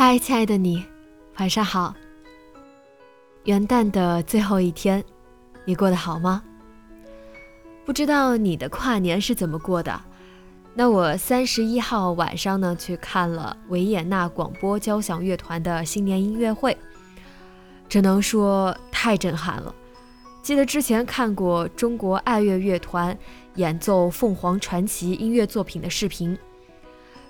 嗨，亲爱的你，晚上好。元旦的最后一天，你过得好吗？不知道你的跨年是怎么过的？那我三十一号晚上呢，去看了维也纳广播交响乐团的新年音乐会，只能说太震撼了。记得之前看过中国爱乐乐团演奏凤凰传奇音乐作品的视频，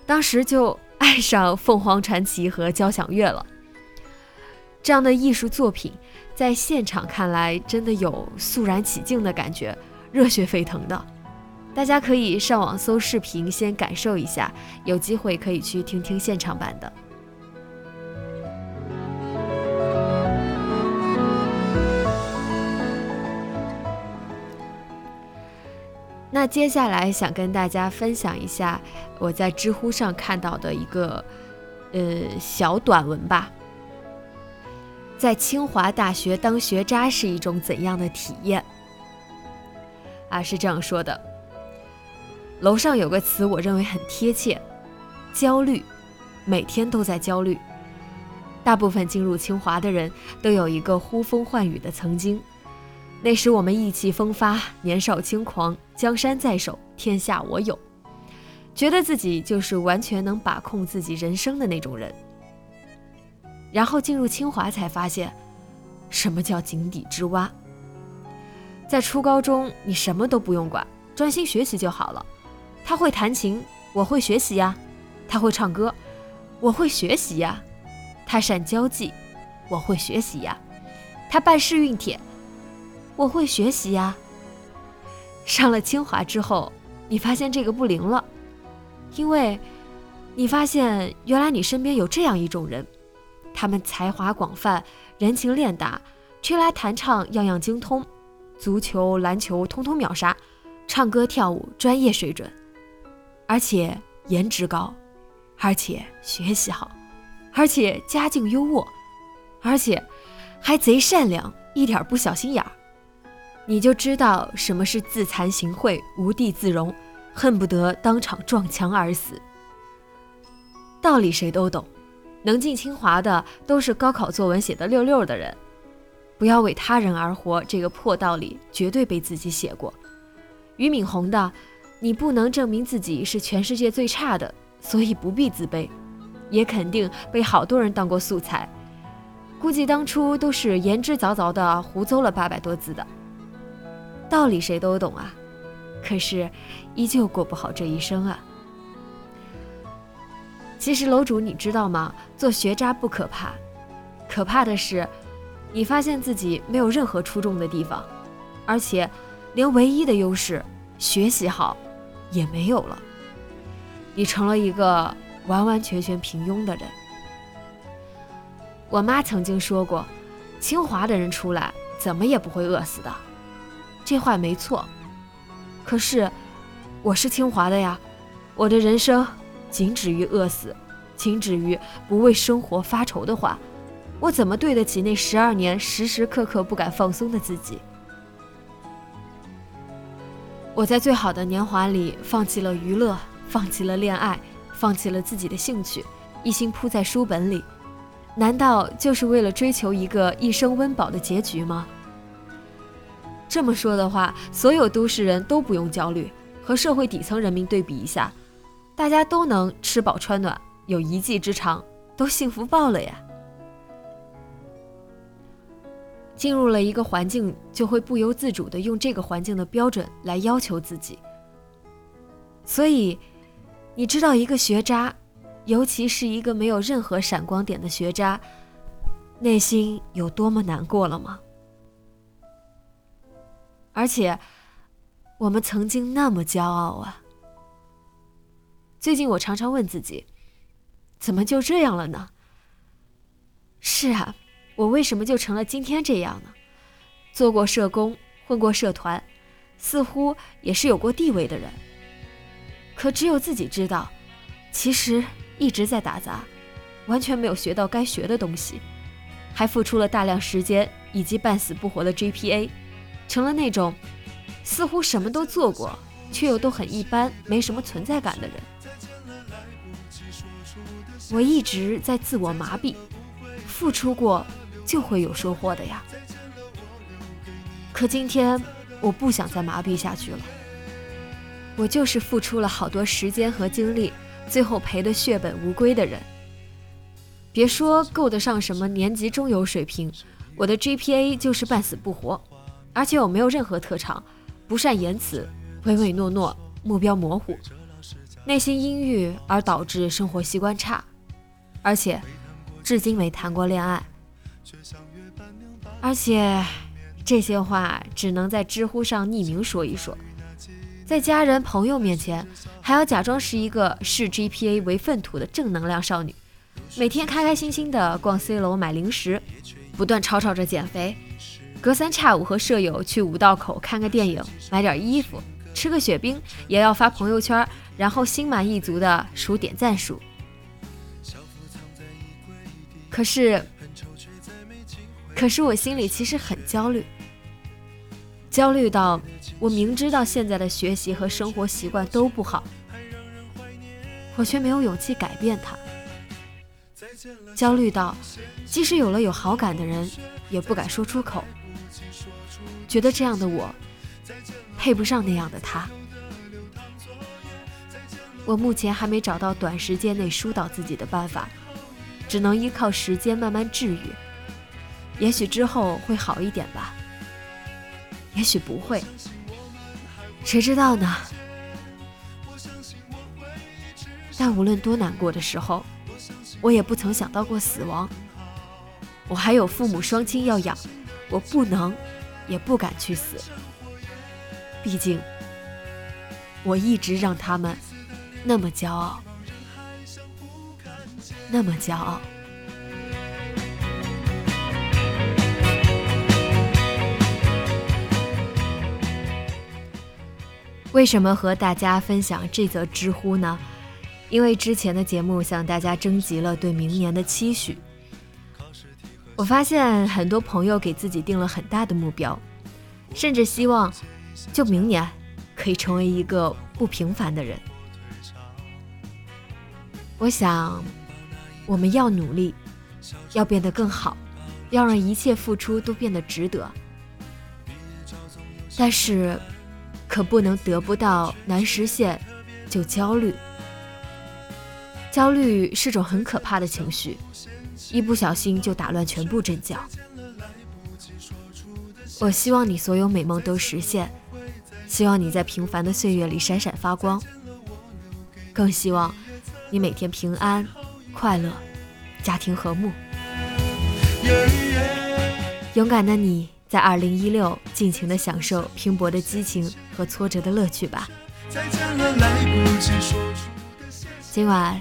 当时就。爱上凤凰传奇和交响乐了。这样的艺术作品，在现场看来真的有肃然起敬的感觉，热血沸腾的。大家可以上网搜视频，先感受一下。有机会可以去听听现场版的。那接下来想跟大家分享一下我在知乎上看到的一个呃小短文吧。在清华大学当学渣是一种怎样的体验？啊，是这样说的。楼上有个词，我认为很贴切，焦虑，每天都在焦虑。大部分进入清华的人都有一个呼风唤雨的曾经。那时我们意气风发，年少轻狂，江山在手，天下我有，觉得自己就是完全能把控自己人生的那种人。然后进入清华才发现，什么叫井底之蛙。在初高中，你什么都不用管，专心学习就好了。他会弹琴，我会学习呀；他会唱歌，我会学习呀；他善交际，我会学习呀；他办试运帖。我会学习呀。上了清华之后，你发现这个不灵了，因为，你发现原来你身边有这样一种人，他们才华广泛，人情练达，吹来弹唱样样精通，足球、篮球通通秒杀，唱歌跳舞专业水准，而且颜值高，而且学习好，而且家境优渥，而且还贼善良，一点不小心眼儿。你就知道什么是自惭形秽、无地自容，恨不得当场撞墙而死。道理谁都懂，能进清华的都是高考作文写的溜溜的人。不要为他人而活，这个破道理绝对被自己写过。俞敏洪的“你不能证明自己是全世界最差的，所以不必自卑”，也肯定被好多人当过素材。估计当初都是言之凿凿的胡诌了八百多字的。道理谁都懂啊，可是依旧过不好这一生啊。其实楼主你知道吗？做学渣不可怕，可怕的是，你发现自己没有任何出众的地方，而且连唯一的优势学习好也没有了。你成了一个完完全全平庸的人。我妈曾经说过，清华的人出来怎么也不会饿死的。这话没错，可是我是清华的呀，我的人生仅止于饿死，仅止于不为生活发愁的话，我怎么对得起那十二年时时刻刻不敢放松的自己？我在最好的年华里放弃了娱乐，放弃了恋爱，放弃了自己的兴趣，一心扑在书本里，难道就是为了追求一个一生温饱的结局吗？这么说的话，所有都市人都不用焦虑。和社会底层人民对比一下，大家都能吃饱穿暖，有一技之长，都幸福爆了呀。进入了一个环境，就会不由自主的用这个环境的标准来要求自己。所以，你知道一个学渣，尤其是一个没有任何闪光点的学渣，内心有多么难过了吗？而且，我们曾经那么骄傲啊！最近我常常问自己，怎么就这样了呢？是啊。我为什么就成了今天这样呢？做过社工，混过社团，似乎也是有过地位的人。可只有自己知道，其实一直在打杂，完全没有学到该学的东西，还付出了大量时间以及半死不活的 GPA，成了那种似乎什么都做过，却又都很一般，没什么存在感的人。我一直在自我麻痹，付出过。就会有收获的呀。可今天我不想再麻痹下去了。我就是付出了好多时间和精力，最后赔得血本无归的人。别说够得上什么年级中游水平，我的 GPA 就是半死不活，而且我没有任何特长，不善言辞，唯唯诺诺，目标模糊，内心阴郁，而导致生活习惯差，而且至今没谈过恋爱。而且这些话只能在知乎上匿名说一说，在家人朋友面前还要假装是一个视 GPA 为粪土的正能量少女，每天开开心心的逛 C 楼买零食，不断吵吵着减肥，隔三差五和舍友去五道口看个电影，买点衣服，吃个雪冰，也要发朋友圈，然后心满意足的数点赞数。可是。可是我心里其实很焦虑，焦虑到我明知道现在的学习和生活习惯都不好，我却没有勇气改变它。焦虑到即使有了有好感的人，也不敢说出口，觉得这样的我配不上那样的他。我目前还没找到短时间内疏导自己的办法，只能依靠时间慢慢治愈。也许之后会好一点吧，也许不会，谁知道呢？但无论多难过的时候，我也不曾想到过死亡。我还有父母双亲要养，我不能，也不敢去死。毕竟，我一直让他们那么骄傲，那么骄傲。为什么和大家分享这则知乎呢？因为之前的节目向大家征集了对明年的期许。我发现很多朋友给自己定了很大的目标，甚至希望就明年可以成为一个不平凡的人。我想，我们要努力，要变得更好，要让一切付出都变得值得。但是。可不能得不到难实现就焦虑，焦虑是种很可怕的情绪，一不小心就打乱全部阵脚。我希望你所有美梦都实现，希望你在平凡的岁月里闪闪发光，更希望你每天平安、快乐，家庭和睦。勇敢的你。在二零一六，尽情的享受拼搏的激情和挫折的乐趣吧。今晚